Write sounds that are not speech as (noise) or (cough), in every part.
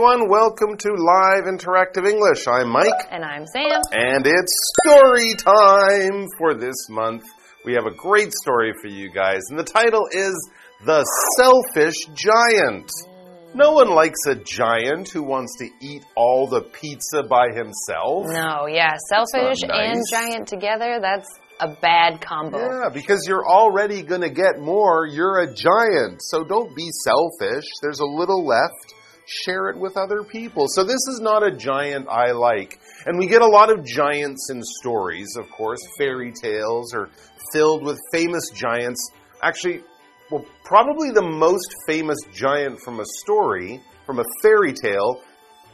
everyone. Welcome to Live Interactive English. I'm Mike. And I'm Sam. And it's story time for this month. We have a great story for you guys, and the title is The Selfish Giant. No one likes a giant who wants to eat all the pizza by himself. No, yeah, selfish nice. and giant together, that's a bad combo. Yeah, because you're already going to get more. You're a giant. So don't be selfish. There's a little left. Share it with other people. So this is not a giant I like. And we get a lot of giants in stories, of course. Fairy tales are filled with famous giants. Actually, well, probably the most famous giant from a story, from a fairy tale,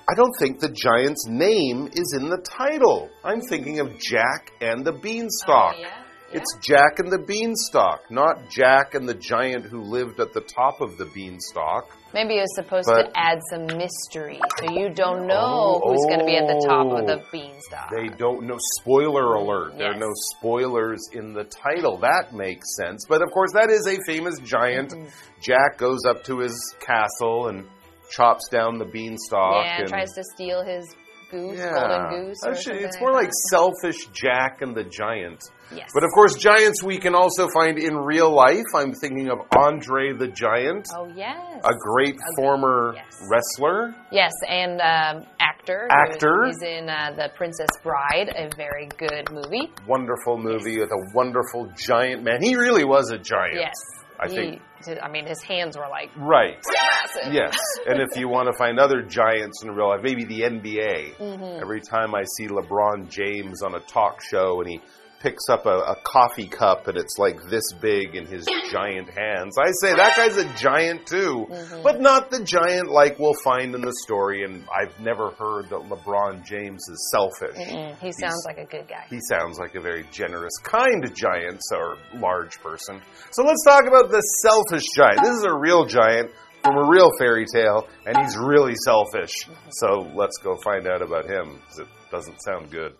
I don't think the giant's name is in the title. I'm thinking of Jack and the Beanstalk. Oh, yeah? It's Jack and the Beanstalk, not Jack and the giant who lived at the top of the beanstalk. Maybe it's supposed But- to add some mystery, so you don't know who's going to be at the top of the Oh. beanstalk. They don't know. Spoiler alert. There are no spoilers in the title. That makes sense. But of course, that is a famous giant. Mm-hmm. Jack goes up to his castle and chops down the beanstalk. yeah, and, tries to steal his goose, Yeah. golden goose. Actually, it's more like selfish Jack and the giant. Yes. But of course, giants we can also find in real life. I'm thinking of Andre the Giant, Oh, yes. a great former yes. wrestler. Yes, and um, actor. Actor. He's in uh, The Princess Bride, a very good movie. Wonderful movie with a wonderful giant man. He really was a giant. Yes. I he, think- I mean, his hands were like Right. massive. Yes. And if you want to find other giants in real life, maybe the NBA. Mm-hmm. Every time I see LeBron James on a talk show and he picks up a, a coffee cup and it's like this big in his giant hands, I say that guy's a giant too. Mm-hmm. But not the giant like we'll find in the story. And I've never heard that LeBron James is selfish. Mm, he sounds like a good guy. He sounds like a very generous, kind giant or large person. So let's talk about the selfish giant. This is a real giant from a real fairy tale, and he's really selfish. So let's go find out about him, because it doesn't sound good.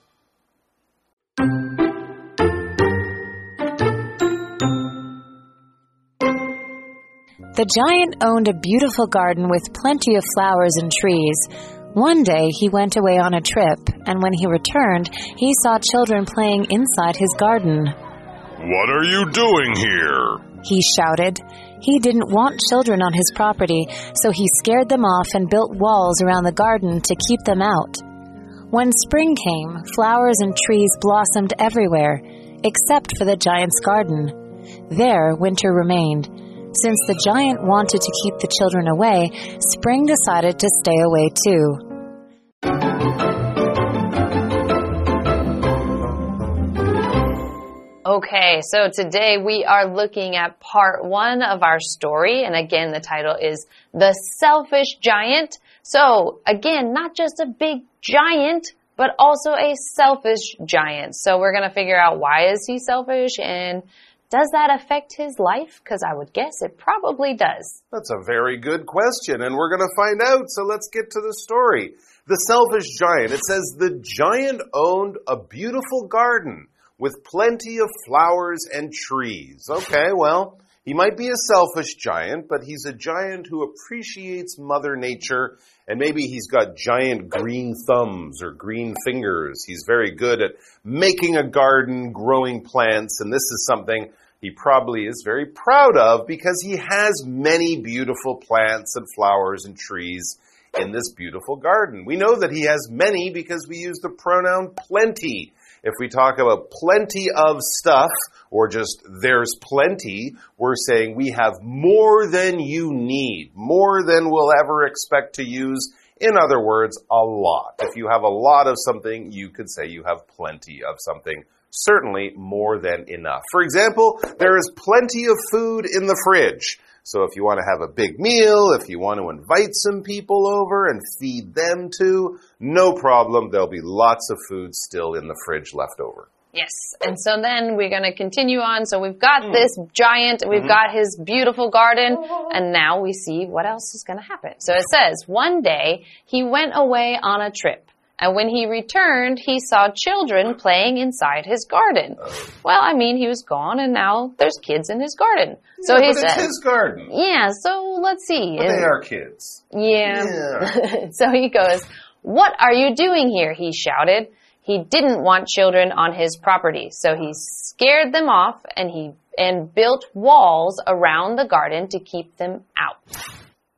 The giant owned a beautiful garden with plenty of flowers and trees. One day he went away on a trip, and when he returned, he saw children playing inside his garden. What are you doing here? He shouted. He didn't want children on his property, so he scared them off and built walls around the garden to keep them out. When spring came, flowers and trees blossomed everywhere, except for the giant's garden. There, winter remained. Since the giant wanted to keep the children away, spring decided to stay away too. Okay, so today we are looking at part one of our story. And again, the title is The Selfish Giant. So again, not just a big giant, but also a selfish giant. So we're going to figure out why is he selfish and does that affect his life? Because I would guess it probably does. That's a very good question, and we're going to find out. So let's get to the story. The selfish giant. It says the giant owned a beautiful garden with plenty of flowers and trees. Okay, well, he might be a selfish giant, but he's a giant who appreciates Mother Nature, and maybe he's got giant green thumbs or green fingers. He's very good at making a garden, growing plants, and this is something he probably is very proud of because he has many beautiful plants and flowers and trees in this beautiful garden. We know that he has many because we use the pronoun plenty. If we talk about plenty of stuff or just there's plenty, we're saying we have more than you need, more than we'll ever expect to use. In other words, a lot. If you have a lot of something, you could say you have plenty of something. Certainly more than enough. For example, there is plenty of food in the fridge. So if you want to have a big meal, if you want to invite some people over and feed them too, no problem. There'll be lots of food still in the fridge left over. Yes. And so then we're going to continue on. So we've got hmm. this giant, we've mm-hmm. got his beautiful garden, and now we see what else is going to happen. So it says, one day he went away on a trip. And when he returned, he saw children playing inside his garden. Well, I mean, he was gone and now there's kids in his garden. So Yeah, he but it's his garden. yeah, so let's see. But they are kids. Yeah. Yeah. (laughs) so he goes, What are you doing here? He shouted. He didn't want children on his property, so he scared them off and he and built walls around the garden to keep them out.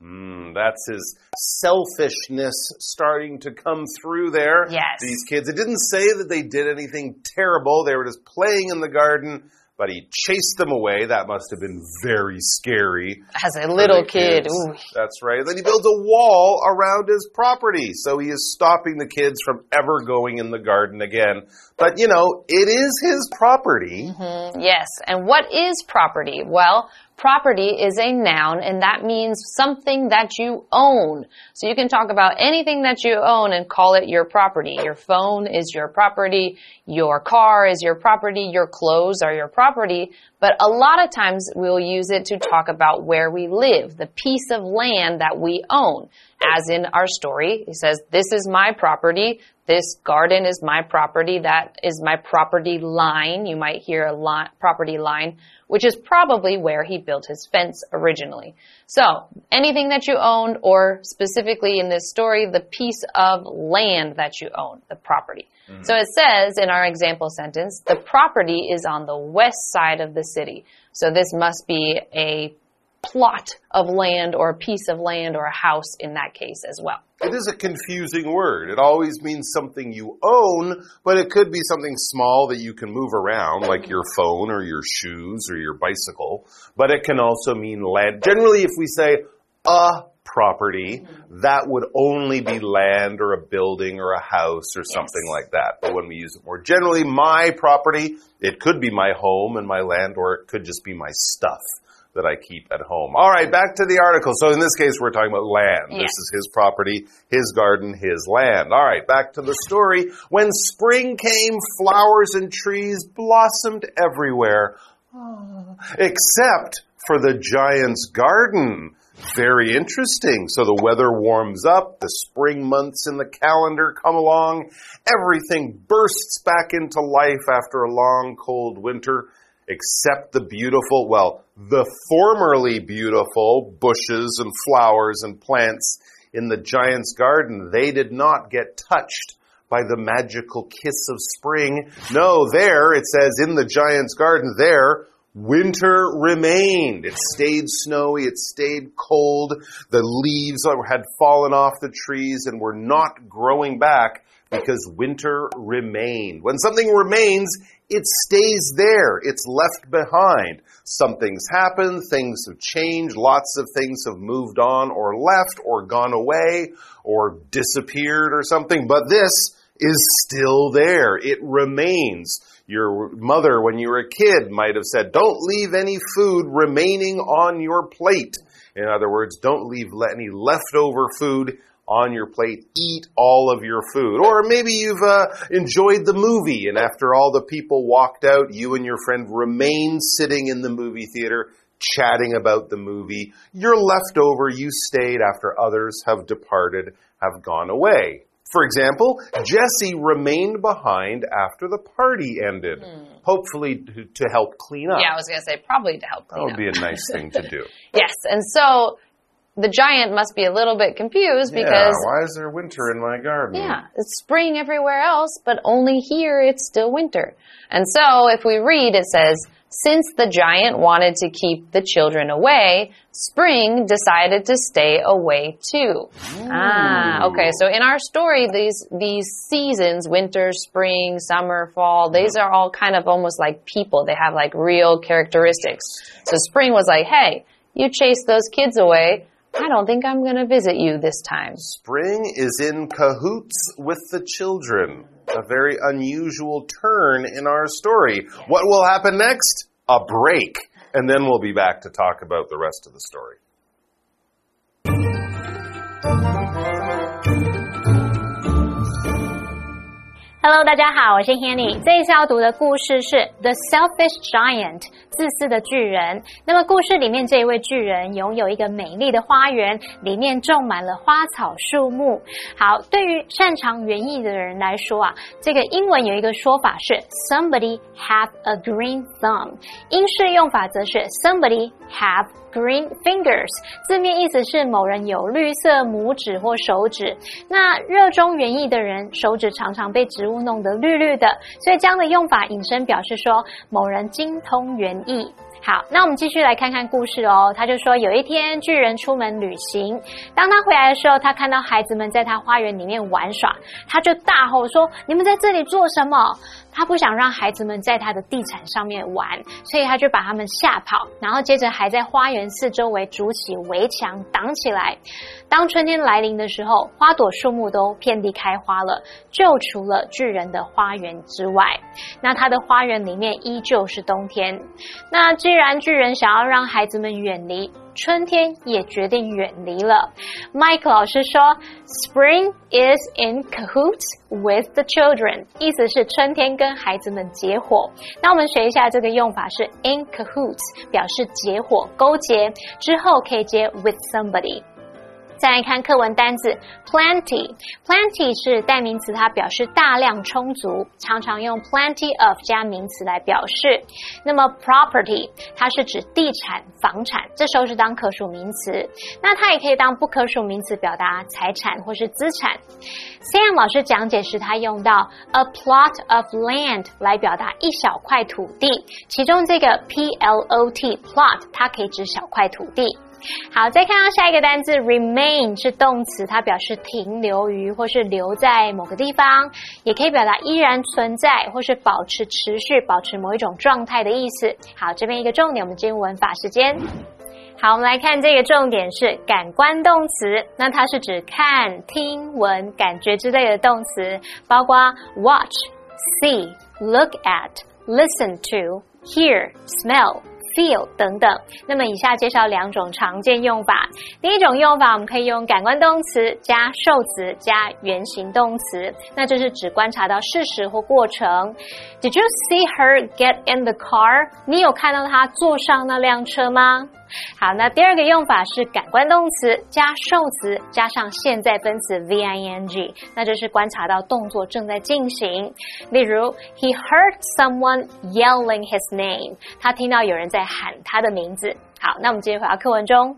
Mm, that's his selfishness starting to come through there. Yes. These kids, it didn't say that they did anything terrible. They were just playing in the garden, but he chased them away. That must have been very scary. As a little kid, ooh, That's right. Then he builds a wall around his property. So he is stopping the kids from ever going in the garden again. But, you know, it is his property. Yes. And what is property? Well, property is a noun and that means something that you own. So you can talk about anything that you own and call it your property. Your phone is your property. Your car is your property. Your clothes are your property. But a lot of times we'll use it to talk about where we live, the piece of land that we own. As in our story, he says, this is my property. This garden is my property. That is my property line. You might hear a li property line, which is probably where he built his fence originally. So anything that you own, or specifically in this story, the piece of land that you own, the property. Mm-hmm. So it says in our example sentence, the property is on the west side of the city. So this must be a plot of land or a piece of land or a house in that case as well. It is a confusing word. It always means something you own, but it could be something small that you can move around, like your phone or your shoes or your bicycle. But it can also mean land. Generally, if we say a property, that would only be land or a building or a house or something Yes. like that. But when we use it more generally, my property, it could be my home and my land, or it could just be my stuff that I keep at home. All right, back to the article. So in this case, we're talking about land. Yes. This is his property, his garden, his land. All right, back to the story. When spring came, flowers and trees blossomed everywhere, Ah, except for the giant's garden. Very interesting. So the weather warms up, the spring months in the calendar come along, everything bursts back into life after a long, cold winter, except the beautiful, well, the formerly beautiful bushes and flowers and plants in the giant's garden. They did not get touched by the magical kiss of spring. No, there, it says in the giant's garden, there, winter remained. It stayed snowy, it stayed cold. The leaves had fallen off the trees and were not growing back because winter remained. When something remains, it stays there. It's left behind. Something's happened, things have changed, lots of things have moved on or left or gone away or disappeared or something, but this is still there. It remains. Your mother, when you were a kid, might have said, Don't leave any food remaining on your plate. In other words, don't leave le- any leftover food on your plate. Eat all of your food. Or maybe you've uh, enjoyed the movie, and after all the people walked out, you and your friend remain sitting in the movie theater chatting about the movie. You're left over, you stayed after others have departed, have gone away. For example, Jesse remained behind after the party ended, hmm. hopefully to, to help clean up. Yeah, I was going to say probably to help clean that clean would up. be a nice thing to do. (laughs) Yes, and so the giant must be a little bit confused yeah, because why is there winter in my garden? Yeah, it's spring everywhere else, but only here it's still winter. And so if we read, it says, since the giant wanted to keep the children away, spring decided to stay away too. Ah, okay. So in our story, these, these seasons, winter, spring, summer, fall, these are all kind of almost like people. They have like real characteristics. So spring was like, hey, you chased those kids away. I don't think I'm going to visit you this time. Spring is in cahoots with the children. A very unusual turn in our story. What will happen next? A break. And then we'll be back to talk about the rest of the story. Hello，大家好，我是 Hanny。这一次要读的故事是《The Selfish Giant》自私的巨人。那么故事里面这一位巨人拥有一个美丽的花园，里面种满了花草树木。好，对于擅长园艺的人来说啊，这个英文有一个说法是 Somebody have a green thumb，英式用法则是 Somebody have green fingers。字面意思是某人有绿色拇指或手指。那热衷园艺的人手指常常被植物弄得绿绿的，所以这样的用法引申表示说某人精通园艺。好，那我们继续来看看故事哦。他就说，有一天巨人出门旅行，当他回来的时候，他看到孩子们在他花园里面玩耍，他就大吼说：“你们在这里做什么？”他不想让孩子们在他的地毯上面玩，所以他就把他们吓跑，然后接着还在花园四周围筑起围墙挡起来。当春天来临的时候，花朵树木都遍地开花了，就除了巨人的花园之外，那他的花园里面依旧是冬天。那既然巨人想要让孩子们远离，春天也决定远离了。Mike 老师说，Spring is in cahoots with the children，意思是春天跟孩子们结伙。那我们学一下这个用法是 in cahoots，表示结伙、勾结，之后可以接 with somebody。再来看课文单字 plenty，plenty 是代名词，它表示大量、充足，常常用 plenty of 加名词来表示。那么 property 它是指地产、房产，这时候是当可数名词。那它也可以当不可数名词，表达财产或是资产。Sam 老师讲解时，他用到 a plot of land 来表达一小块土地，其中这个 p l o t plot 它可以指小块土地。好，再看到下一个单字 remain 是动词，它表示停留于或是留在某个地方，也可以表达依然存在或是保持持续、保持某一种状态的意思。好，这边一个重点，我们进入文法时间。好，我们来看这个重点是感官动词，那它是指看、听、闻、感觉之类的动词，包括 watch、see、look at、listen to、hear、smell。Feel 等等，那么以下介绍两种常见用法。第一种用法，我们可以用感官动词加受词加原形动词，那就是只观察到事实或过程。Did you see her get in the car？你有看到她坐上那辆车吗？好，那第二个用法是感官动词加受词加上现在分词 v i n g，那就是观察到动作正在进行。例如，He heard someone yelling his name，他听到有人在喊他的名字。好，那我们继续回到课文中。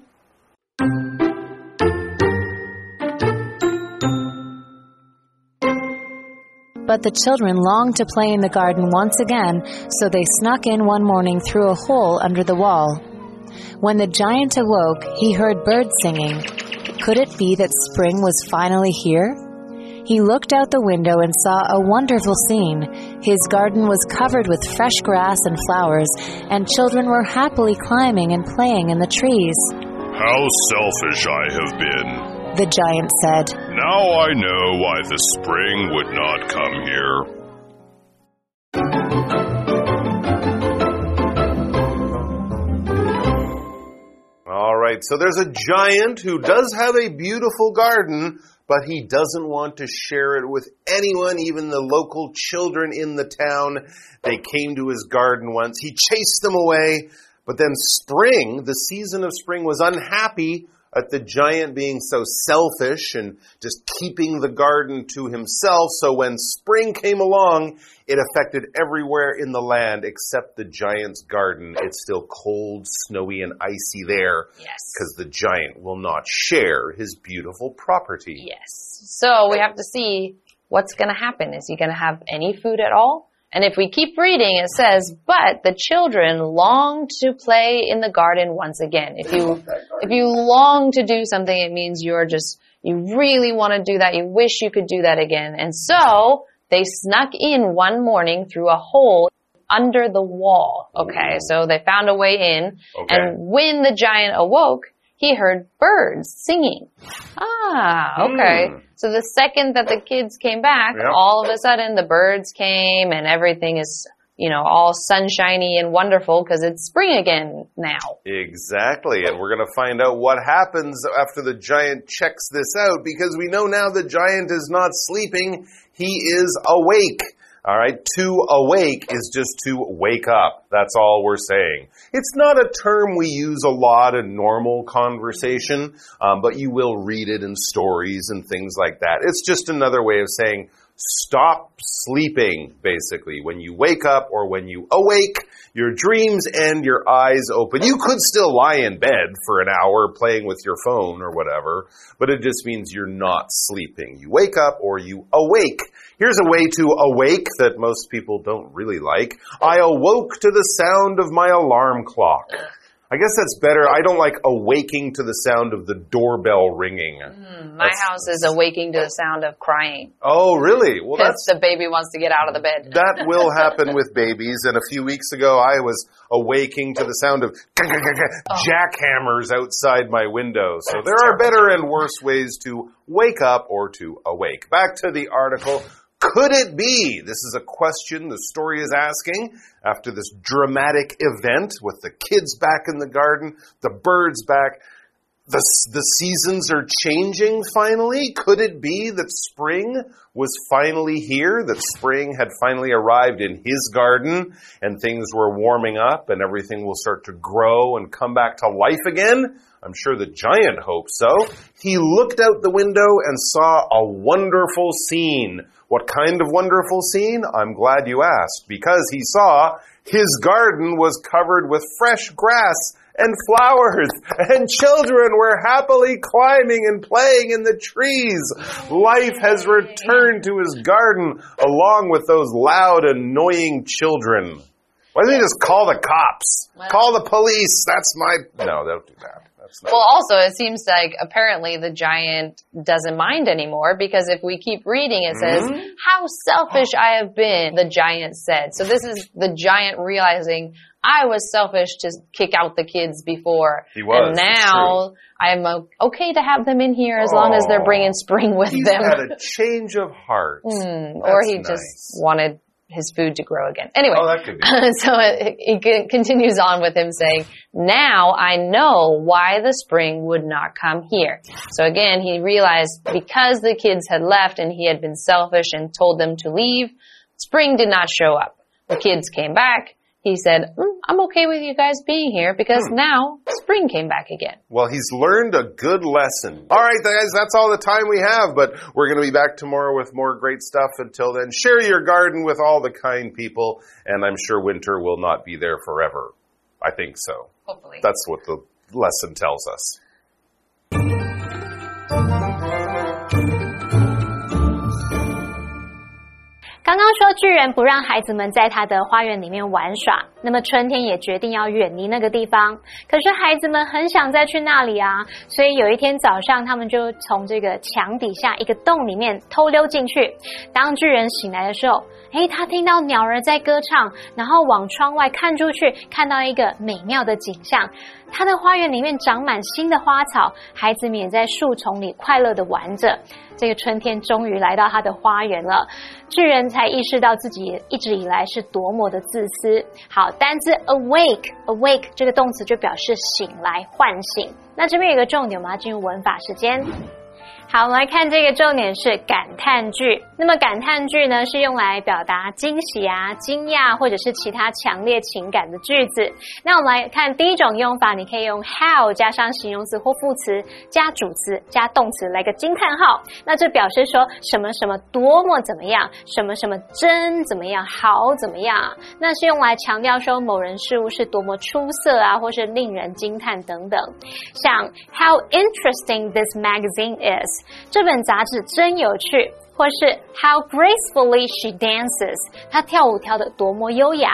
But the children longed to play in the garden once again, so they snuck in one morning through a hole under the wall. When the giant awoke, he heard birds singing. Could it be that spring was finally here? He looked out the window and saw a wonderful scene. His garden was covered with fresh grass and flowers, and children were happily climbing and playing in the trees. How selfish I have been. The giant said, Now I know why the spring would not come here. All right, so there's a giant who does have a beautiful garden, but he doesn't want to share it with anyone, even the local children in the town. They came to his garden once. He chased them away, but then spring, the season of spring, was unhappy at the giant being so selfish and just keeping the garden to himself. So when spring came along, it affected everywhere in the land except the giant's garden. It's still cold, snowy, and icy there. Yes. Because the giant will not share his beautiful property. Yes. So we have to see what's going to happen. Is he going to have any food at all? And if we keep reading, it says, but the children long to play in the garden once again. If you, if you long to do something, it means you're just, you really want to do that. You wish you could do that again. And so they snuck in one morning through a hole under the wall. Okay. So they found a way in. Okay. And when the giant awoke, he heard birds singing. Ah, okay. Hmm. So the second that the kids came back, Yep. all of a sudden the birds came and everything is, you know, all sunshiny and wonderful because it's spring again now. Exactly. And we're going to find out what happens after the giant checks this out because we know now the giant is not sleeping, he is awake. All right, to awake is just to wake up. That's all we're saying. It's not a term we use a lot in normal conversation, um, but you will read it in stories and things like that. It's just another way of saying stop sleeping, basically. When you wake up or when you awake, your dreams and your eyes open. You could still lie in bed for an hour playing with your phone or whatever, but it just means you're not sleeping. You wake up or you awake. Here's a way to awake that most people don't really like. I awoke to the sound of my alarm clock. I guess that's better. I don't like awaking to the sound of the doorbell ringing. Mm, my that's, house is awaking to the sound of crying. Oh, really? Well, that's the baby wants to get out of the bed. That will (laughs) happen with babies. And a few weeks ago, I was awaking to the sound of (laughs) jackhammers outside my window. So there are better and worse ways to wake up or to awake. Back to the article. Could it be? This is a question the story is asking after this dramatic event with the kids back in the garden, the birds back. The, the seasons are changing finally. Could it be that spring was finally here? That spring had finally arrived in his garden and things were warming up and everything will start to grow and come back to life again? I'm sure the giant hoped so. He looked out the window and saw a wonderful scene what kind of wonderful scene? I'm glad you asked, because he saw his garden was covered with fresh grass and flowers, (laughs) and children were happily climbing and playing in the trees. Life has returned to his garden along with those loud, annoying children. Why don't you just call the cops? Call the police. That's my. No, don't do that. Well, also, it seems like apparently the giant doesn't mind anymore because if we keep reading, it says, mm -hmm. How selfish I have been, the giant said. So this is the giant realizing I was selfish to kick out the kids before. He was. And now I'm okay to have them in here as oh, long as they're bringing spring with them. He had a change of heart. Mm, or he nice. just wanted his food to grow again. Anyway, oh, that could be. (laughs) so it, it continues on with him saying, now I know why the spring would not come here. So again, he realized because the kids had left and he had been selfish and told them to leave, spring did not show up. The kids came back he said, mm, I'm okay with you guys being here because hmm. now spring came back again. Well, he's learned a good lesson. All right, guys, that's all the time we have, but we're going to be back tomorrow with more great stuff. Until then, share your garden with all the kind people, and I'm sure winter will not be there forever. I think so. Hopefully. That's what the lesson tells us. 刚刚说巨人不让孩子们在他的花园里面玩耍，那么春天也决定要远离那个地方。可是孩子们很想再去那里啊，所以有一天早上，他们就从这个墙底下一个洞里面偷溜进去。当巨人醒来的时候，诶，他听到鸟儿在歌唱，然后往窗外看出去，看到一个美妙的景象。他的花园里面长满新的花草，孩子们也在树丛里快乐的玩着。这个春天终于来到他的花园了，巨人才意识到自己一直以来是多么的自私。好，单字 awake，awake 这个动词就表示醒来、唤醒。那这边有个重点，我们要进入文法时间。好，我们来看这个重点是感叹句。那么感叹句呢，是用来表达惊喜啊、惊讶或者是其他强烈情感的句子。那我们来看第一种用法，你可以用 how 加上形容词或副词，加主词加动词来个惊叹号。那这表示说什么什么多么怎么样，什么什么真怎么样，好怎么样。那是用来强调说某人事物是多么出色啊，或是令人惊叹等等。像 How interesting this magazine is。这本杂志真有趣，或是 How gracefully she dances，她跳舞跳得多么优雅。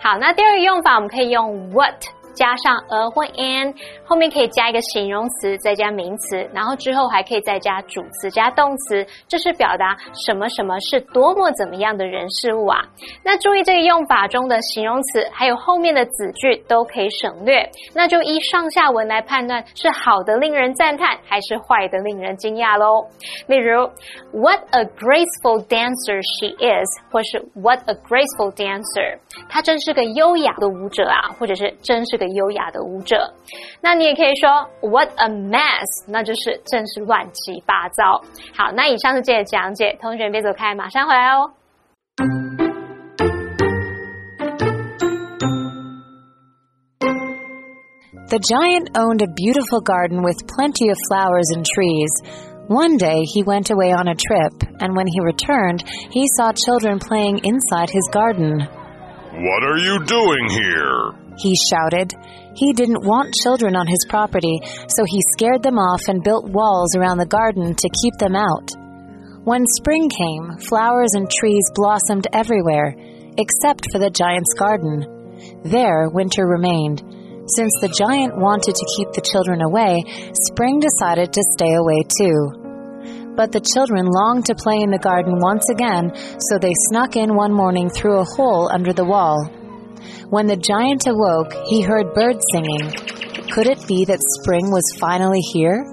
好，那第二个用法我们可以用 what 加上 a 或 an，后面可以加一个形容词，再加名词，然后之后还可以再加主词加动词，这是表达什么什么是多么怎么样的人事物啊。那注意这个用法中的形容词还有后面的子句都可以省略，那就依上下文来判断是好的令人赞叹还是坏的令人惊讶喽。例如，What a graceful dancer she is，或是 What a graceful dancer，她真是个优雅的舞者啊，或者是真是个优雅的舞者。那你也可以说 What a mess，那就是真是乱七八糟。好，那以上是这的讲解，同学别走开，马上回来哦。The giant owned a beautiful garden with plenty of flowers and trees. One day he went away on a trip, and when he returned, he saw children playing inside his garden. What are you doing here? He shouted. He didn't want children on his property, so he scared them off and built walls around the garden to keep them out. When spring came, flowers and trees blossomed everywhere, except for the giant's garden. There, winter remained. Since the giant wanted to keep the children away, Spring decided to stay away too. But the children longed to play in the garden once again, so they snuck in one morning through a hole under the wall. When the giant awoke, he heard birds singing. Could it be that spring was finally here?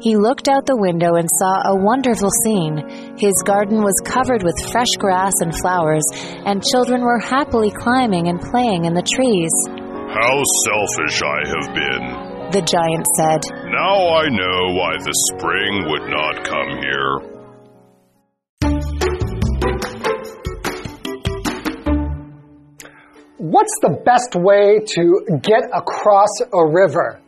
He looked out the window and saw a wonderful scene. His garden was covered with fresh grass and flowers, and children were happily climbing and playing in the trees. How selfish I have been. The giant said, Now I know why the spring would not come here. What's the best way to get across a river?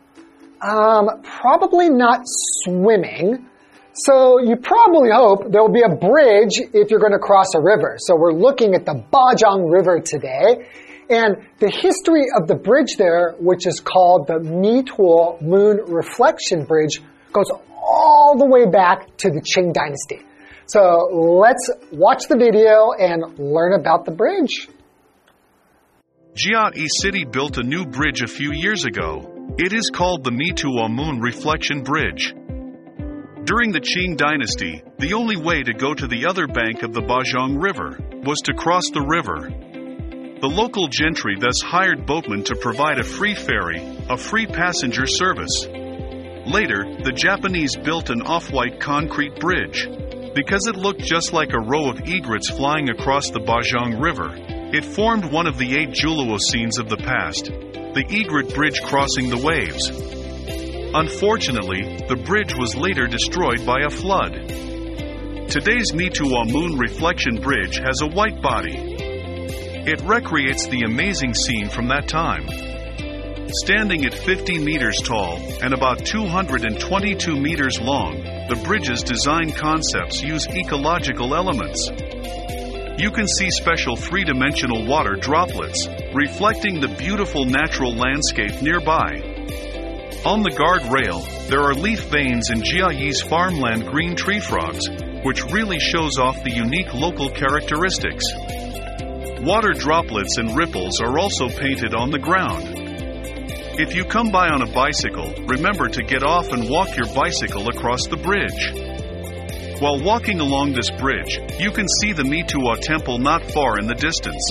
Um, probably not swimming. So you probably hope there will be a bridge if you're going to cross a river. So we're looking at the Bajang River today. And the history of the bridge there, which is called the Mituo Moon Reflection Bridge, goes all the way back to the Qing Dynasty. So let's watch the video and learn about the bridge. Jiayi City built a new bridge a few years ago. It is called the Mituo Moon Reflection Bridge. During the Qing dynasty, the only way to go to the other bank of the Bajang River was to cross the river. The local gentry thus hired boatmen to provide a free ferry, a free passenger service. Later, the Japanese built an off white concrete bridge. Because it looked just like a row of egrets flying across the Bajang River, it formed one of the eight Juluo scenes of the past the egret bridge crossing the waves. Unfortunately, the bridge was later destroyed by a flood. Today's Mituo Moon Reflection Bridge has a white body. It recreates the amazing scene from that time. Standing at 50 meters tall and about 222 meters long, the bridge's design concepts use ecological elements. You can see special three dimensional water droplets, reflecting the beautiful natural landscape nearby. On the guardrail, there are leaf veins in Jiayi's farmland green tree frogs, which really shows off the unique local characteristics. Water droplets and ripples are also painted on the ground. If you come by on a bicycle, remember to get off and walk your bicycle across the bridge. While walking along this bridge, you can see the Mituo temple not far in the distance.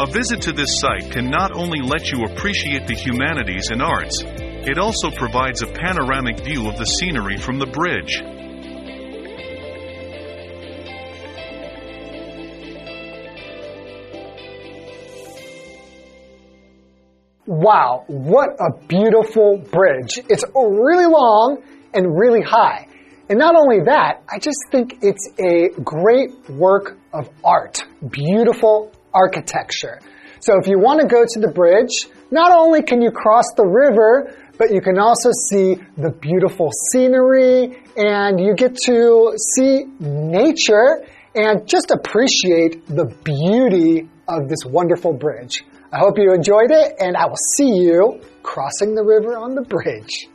A visit to this site can not only let you appreciate the humanities and arts, it also provides a panoramic view of the scenery from the bridge. Wow, what a beautiful bridge. It's really long and really high. And not only that, I just think it's a great work of art. Beautiful architecture. So if you want to go to the bridge, not only can you cross the river, but you can also see the beautiful scenery and you get to see nature and just appreciate the beauty of this wonderful bridge. I hope you enjoyed it and I will see you crossing the river on the bridge.